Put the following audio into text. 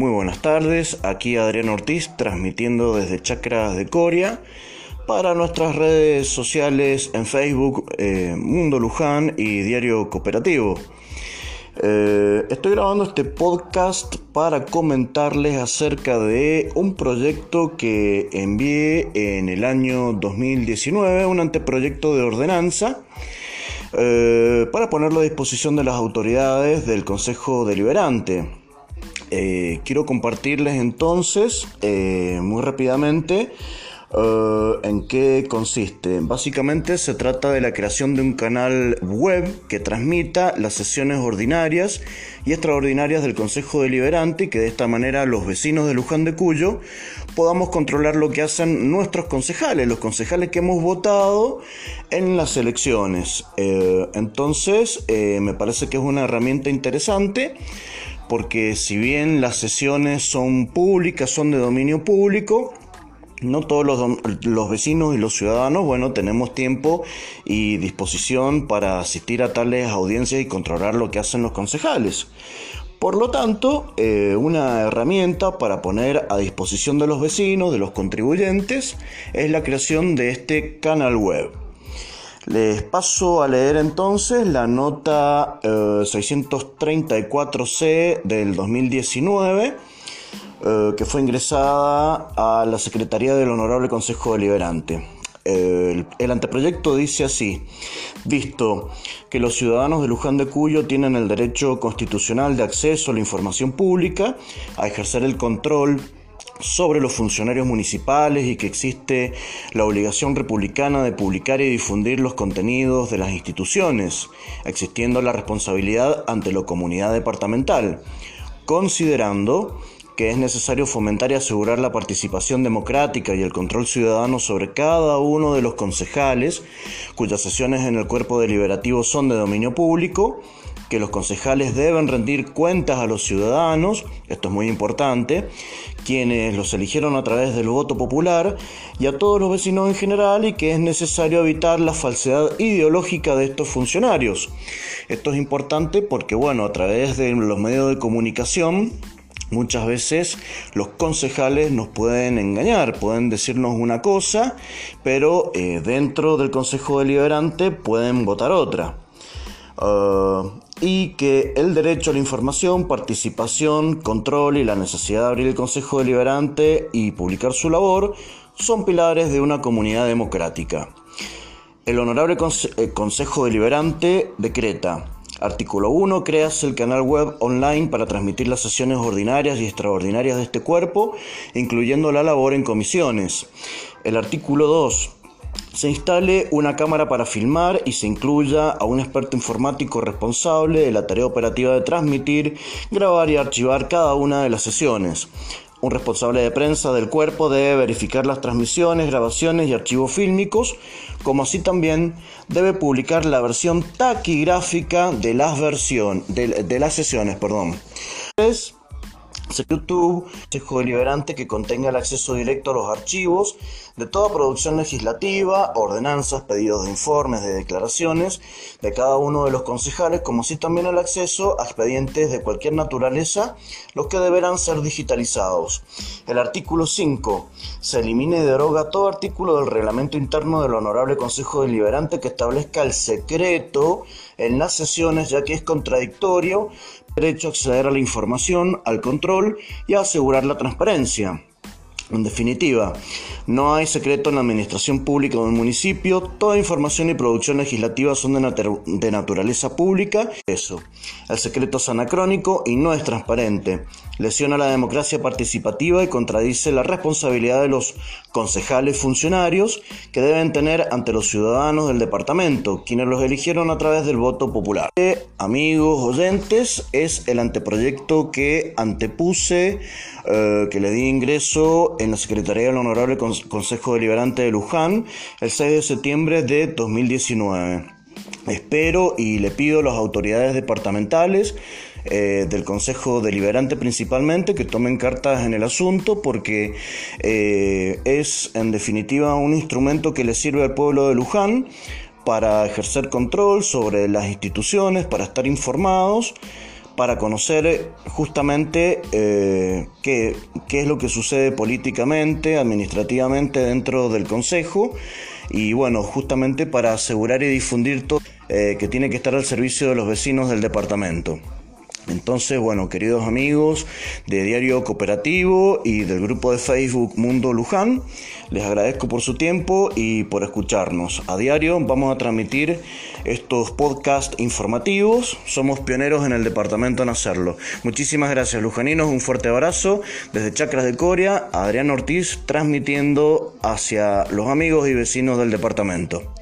Muy buenas tardes, aquí Adrián Ortiz transmitiendo desde Chacras de Coria para nuestras redes sociales en Facebook, eh, Mundo Luján y Diario Cooperativo. Eh, estoy grabando este podcast para comentarles acerca de un proyecto que envié en el año 2019, un anteproyecto de ordenanza, eh, para ponerlo a disposición de las autoridades del Consejo Deliberante. Eh, quiero compartirles entonces eh, muy rápidamente eh, en qué consiste. Básicamente se trata de la creación de un canal web que transmita las sesiones ordinarias y extraordinarias del Consejo Deliberante y que de esta manera los vecinos de Luján de Cuyo podamos controlar lo que hacen nuestros concejales, los concejales que hemos votado en las elecciones. entonces, me parece que es una herramienta interesante porque si bien las sesiones son públicas, son de dominio público, no todos los, vecinos y los ciudadanos, bueno, tenemos tiempo y disposición para asistir a tales audiencias y controlar lo que hacen los concejales. Por lo tanto, eh, una herramienta para poner a disposición de los vecinos, de los contribuyentes, es la creación de este canal web. Les paso a leer entonces la nota 634C eh, del 2019 eh, que fue ingresada a la Secretaría del Honorable Consejo Deliberante. el, el, anteproyecto dice así, visto que los ciudadanos de Luján de Cuyo tienen el derecho constitucional de acceso a la información pública, a ejercer el control sobre los funcionarios municipales y que existe la obligación republicana de publicar y difundir los contenidos de las instituciones, existiendo la responsabilidad ante la comunidad departamental, considerando que es necesario fomentar y asegurar la participación democrática y el control ciudadano sobre cada uno de los concejales, cuyas sesiones en el cuerpo deliberativo son de dominio público, que los concejales deben rendir cuentas a los ciudadanos, esto es muy importante, quienes los eligieron a través del voto popular y a todos los vecinos en general y que es necesario evitar la falsedad ideológica de estos funcionarios. Esto es importante porque, bueno, a través de los medios de comunicación, Muchas veces los concejales nos pueden engañar, pueden decirnos una cosa, pero eh, dentro del Consejo Deliberante pueden votar otra. Ah, y que el derecho a la información, participación, control y la necesidad de abrir el Consejo Deliberante y publicar su labor son pilares de una comunidad democrática. El Honorable eh, Consejo Deliberante decreta Artículo 1. Creas el canal web online para transmitir las sesiones ordinarias y extraordinarias de este cuerpo, incluyendo la labor en comisiones. El artículo 2 se instale una cámara para filmar y se incluya a un experto informático responsable de la tarea operativa de transmitir, grabar y archivar cada una de las sesiones. Un responsable de prensa del cuerpo debe verificar las transmisiones, grabaciones y archivos fílmicos, como así también debe publicar la versión taquigráfica de las, de, las sesiones. Perdón. YouTube, Consejo Deliberante que contenga el acceso directo a los archivos de toda producción legislativa, ordenanzas, pedidos de informes, de declaraciones de cada uno de los concejales, como así también el acceso a expedientes de cualquier naturaleza, los que deberán ser digitalizados. El artículo 5. Se elimina y deroga todo artículo del reglamento interno del Honorable Consejo Deliberante que establezca el secreto en las sesiones, ya que es contradictorio derecho a acceder a la información, al control y a asegurar la transparencia. En definitiva, no hay secreto en la administración pública del municipio, toda información y producción legislativa son de, naturaleza pública. Eso, el secreto es anacrónico y no es transparente lesiona la democracia participativa y contradice la responsabilidad de los concejales funcionarios que deben tener ante los ciudadanos del departamento, quienes los eligieron a través del voto popular. Eh, amigos oyentes, es el anteproyecto que antepuse, eh, que le di ingreso en la Secretaría del Honorable Consejo Deliberante de Luján el 6 de septiembre de 2019. Espero y le pido a las autoridades departamentales eh, del Consejo Deliberante principalmente que tomen cartas en el asunto porque eh, es en definitiva un instrumento que le sirve al pueblo de Luján para ejercer control sobre las instituciones, para estar informados para conocer justamente eh, qué, es lo que sucede políticamente, administrativamente dentro del Consejo y bueno, justamente para asegurar y difundir todo que tiene que estar al servicio de los vecinos del departamento. Entonces, bueno, queridos amigos de Diario Cooperativo y del grupo de Facebook Mundo Luján, les agradezco por su tiempo y por escucharnos. A diario vamos a transmitir estos podcasts informativos. Somos pioneros en el departamento en hacerlo. Muchísimas gracias, lujaninos. Un fuerte abrazo desde Chacras de Coria, Adrián Ortiz, transmitiendo hacia los amigos y vecinos del departamento.